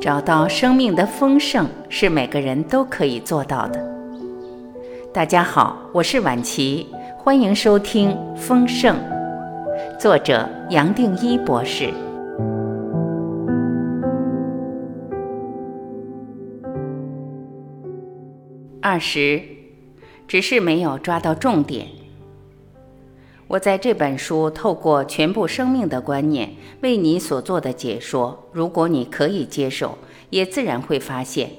找到生命的丰盛是每个人都可以做到的。大家好，我是晚琪，欢迎收听《丰盛》，作者杨定一博士。二十，只是没有抓到重点。我在这本书透过全部生命的观念为你所做的解说，如果你可以接受，也自然会发现，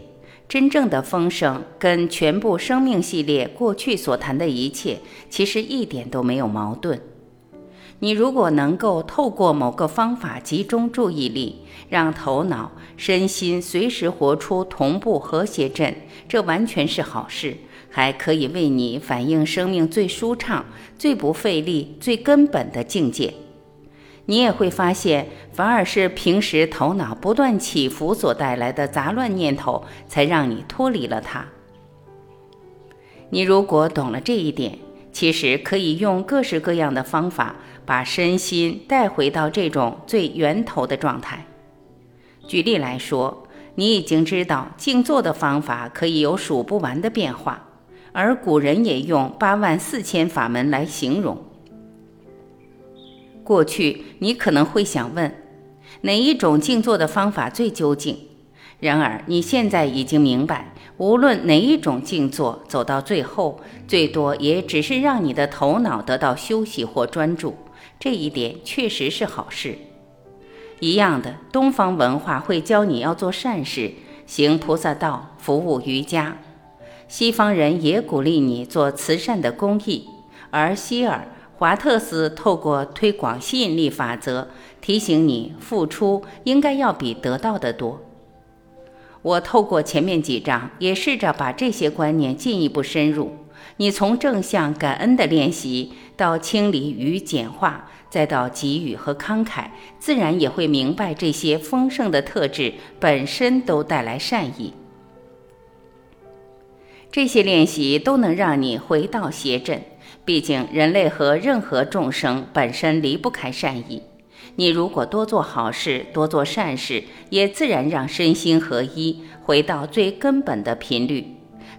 真正的丰盛跟全部生命系列过去所谈的一切其实一点都没有矛盾。你如果能够透过某个方法集中注意力，让头脑、身心随时活出同步和谐阵，这完全是好事。还可以为你反映生命最舒畅、最不费力、最根本的境界。你也会发现，反而是平时头脑不断起伏所带来的杂乱念头，才让你脱离了它。你如果懂了这一点，其实可以用各式各样的方法，把身心带回到这种最源头的状态。举例来说，你已经知道静坐的方法可以有数不完的变化。而古人也用八万四千法门来形容。过去你可能会想问，哪一种静坐的方法最究竟？然而你现在已经明白，无论哪一种静坐，走到最后，最多也只是让你的头脑得到休息或专注。这一点确实是好事。一样的，东方文化会教你要做善事，行菩萨道，服务瑜伽。西方人也鼓励你做慈善的公益，而希尔华特斯透过推广吸引力法则，提醒你付出应该要比得到的多。我透过前面几章，也试着把这些观念进一步深入。你从正向感恩的练习，到清理与简化，再到给予和慷慨，自然也会明白这些丰盛的特质本身都带来善意。这些练习都能让你回到邪阵，毕竟人类和任何众生本身离不开善意。你如果多做好事，多做善事，也自然让身心合一，回到最根本的频率，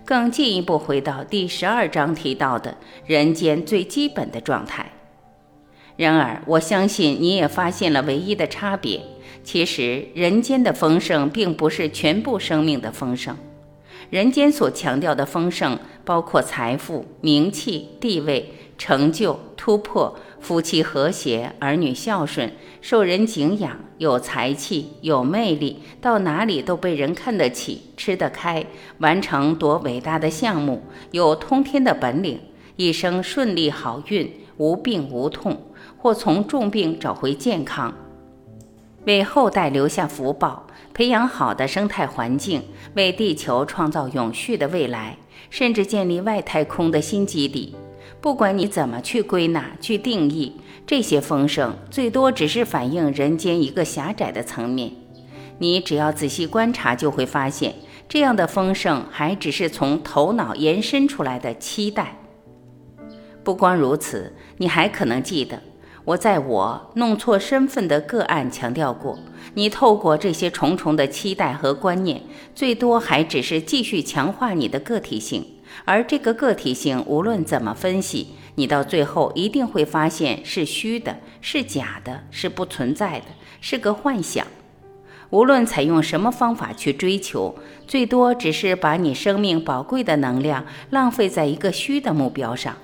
更进一步回到第十二章提到的人间最基本的状态。然而，我相信你也发现了唯一的差别：其实人间的丰盛并不是全部生命的丰盛。人间所强调的丰盛，包括财富、名气、地位、成就、突破、夫妻和谐、儿女孝顺、受人敬仰、有才气、有魅力，到哪里都被人看得起、吃得开，完成多伟大的项目，有通天的本领，一生顺利好运，无病无痛，或从重病找回健康。为后代留下福报，培养好的生态环境，为地球创造永续的未来，甚至建立外太空的新基地。不管你怎么去归纳、去定义，这些丰盛最多只是反映人间一个狭窄的层面。你只要仔细观察，就会发现，这样的丰盛还只是从头脑延伸出来的期待。不光如此，你还可能记得。我在我弄错身份的个案强调过，你透过这些重重的期待和观念，最多还只是继续强化你的个体性，而这个个体性无论怎么分析，你到最后一定会发现是虚的，是假的，是不存在的，是个幻想。无论采用什么方法去追求，最多只是把你生命宝贵的能量浪费在一个虚的目标上。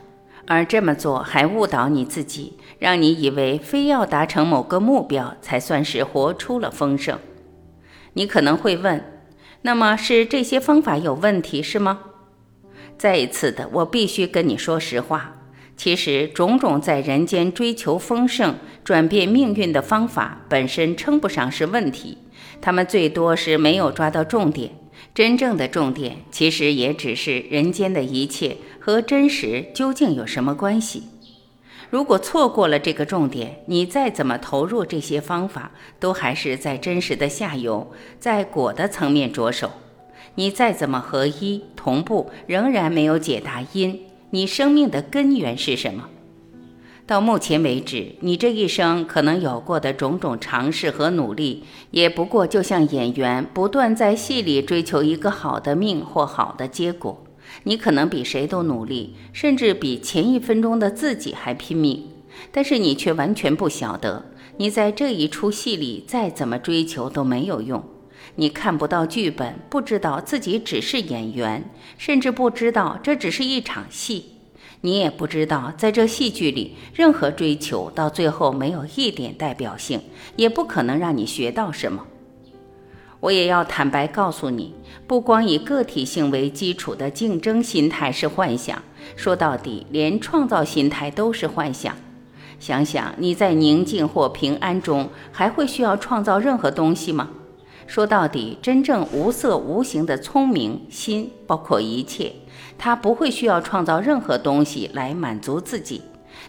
而这么做还误导你自己，让你以为非要达成某个目标才算是活出了丰盛。你可能会问：那么是这些方法有问题是吗？再一次的，我必须跟你说实话。其实，种种在人间追求丰盛、转变命运的方法本身称不上是问题，他们最多是没有抓到重点。真正的重点，其实也只是人间的一切和真实究竟有什么关系。如果错过了这个重点，你再怎么投入这些方法，都还是在真实的下游，在果的层面着手。你再怎么合一同步，仍然没有解答因。你生命的根源是什么？到目前为止，你这一生可能有过的种种尝试和努力，也不过就像演员不断在戏里追求一个好的命或好的结果。你可能比谁都努力，甚至比前一分钟的自己还拼命，但是你却完全不晓得，你在这一出戏里再怎么追求都没有用。你看不到剧本，不知道自己只是演员，甚至不知道这只是一场戏。你也不知道，在这戏剧里，任何追求到最后没有一点代表性，也不可能让你学到什么。我也要坦白告诉你，不光以个体性为基础的竞争心态是幻想，说到底，连创造心态都是幻想。想想你在宁静或平安中，还会需要创造任何东西吗？说到底，真正无色无形的聪明心，包括一切。他不会需要创造任何东西来满足自己，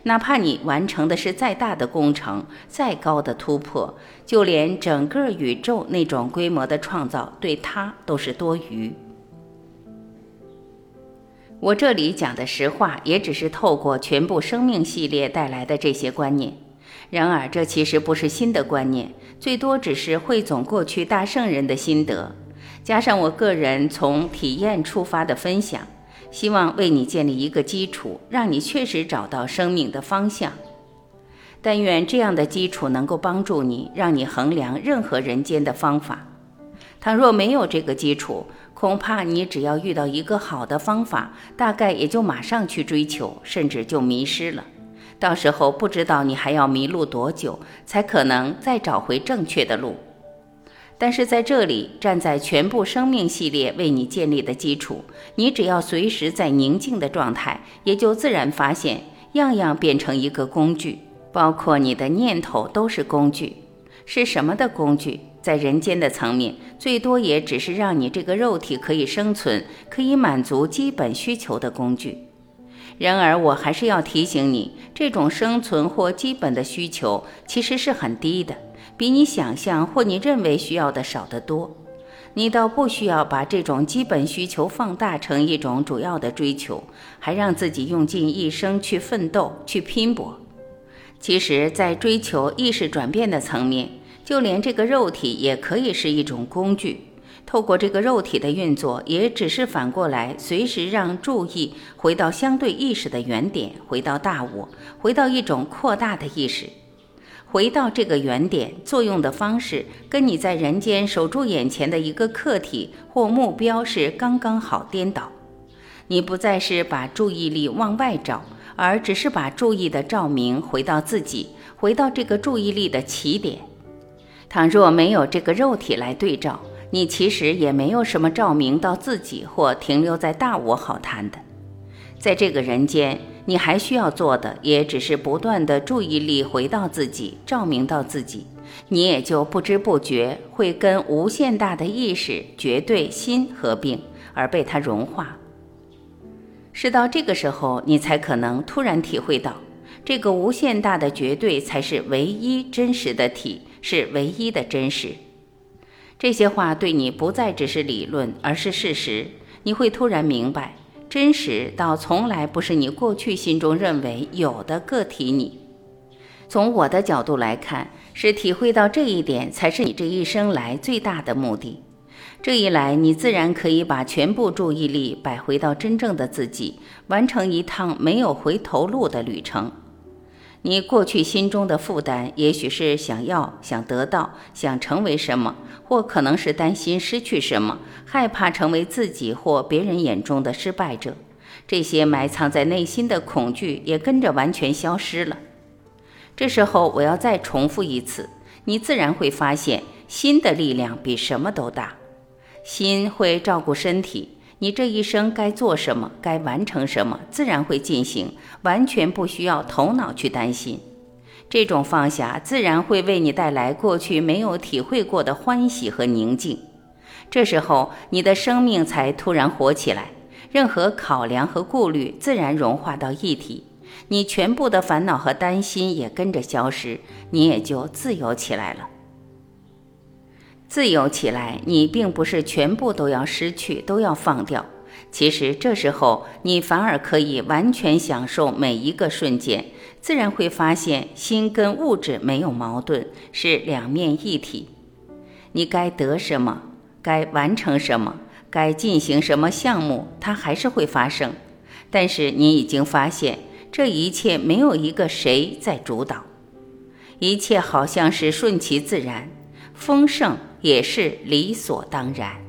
哪怕你完成的是再大的工程、再高的突破，就连整个宇宙那种规模的创造，对他都是多余。我这里讲的实话，也只是透过全部生命系列带来的这些观念。然而，这其实不是新的观念，最多只是汇总过去大圣人的心得，加上我个人从体验出发的分享。希望为你建立一个基础，让你确实找到生命的方向。但愿这样的基础能够帮助你，让你衡量任何人间的方法。倘若没有这个基础，恐怕你只要遇到一个好的方法，大概也就马上去追求，甚至就迷失了。到时候不知道你还要迷路多久，才可能再找回正确的路。但是在这里，站在全部生命系列为你建立的基础，你只要随时在宁静的状态，也就自然发现，样样变成一个工具，包括你的念头都是工具。是什么的工具？在人间的层面，最多也只是让你这个肉体可以生存、可以满足基本需求的工具。然而，我还是要提醒你，这种生存或基本的需求其实是很低的。比你想象或你认为需要的少得多，你倒不需要把这种基本需求放大成一种主要的追求，还让自己用尽一生去奋斗、去拼搏。其实，在追求意识转变的层面，就连这个肉体也可以是一种工具。透过这个肉体的运作，也只是反过来，随时让注意回到相对意识的原点，回到大我，回到一种扩大的意识。回到这个原点，作用的方式跟你在人间守住眼前的一个客体或目标是刚刚好颠倒。你不再是把注意力往外找，而只是把注意的照明回到自己，回到这个注意力的起点。倘若没有这个肉体来对照，你其实也没有什么照明到自己或停留在大我好谈的。在这个人间。你还需要做的，也只是不断的注意力回到自己，照明到自己，你也就不知不觉会跟无限大的意识、绝对心合并，而被它融化。是到这个时候，你才可能突然体会到，这个无限大的绝对才是唯一真实的体，是唯一的真实。这些话对你不再只是理论，而是事实。你会突然明白。真实到从来不是你过去心中认为有的个体你。从我的角度来看，是体会到这一点才是你这一生来最大的目的。这一来，你自然可以把全部注意力摆回到真正的自己，完成一趟没有回头路的旅程。你过去心中的负担，也许是想要、想得到、想成为什么，或可能是担心失去什么，害怕成为自己或别人眼中的失败者。这些埋藏在内心的恐惧也跟着完全消失了。这时候，我要再重复一次，你自然会发现，心的力量比什么都大。心会照顾身体。你这一生该做什么，该完成什么，自然会进行，完全不需要头脑去担心。这种放下，自然会为你带来过去没有体会过的欢喜和宁静。这时候，你的生命才突然活起来，任何考量和顾虑自然融化到一体，你全部的烦恼和担心也跟着消失，你也就自由起来了。自由起来，你并不是全部都要失去，都要放掉。其实这时候你反而可以完全享受每一个瞬间，自然会发现心跟物质没有矛盾，是两面一体。你该得什么，该完成什么，该进行什么项目，它还是会发生。但是你已经发现，这一切没有一个谁在主导，一切好像是顺其自然，丰盛也是理所当然。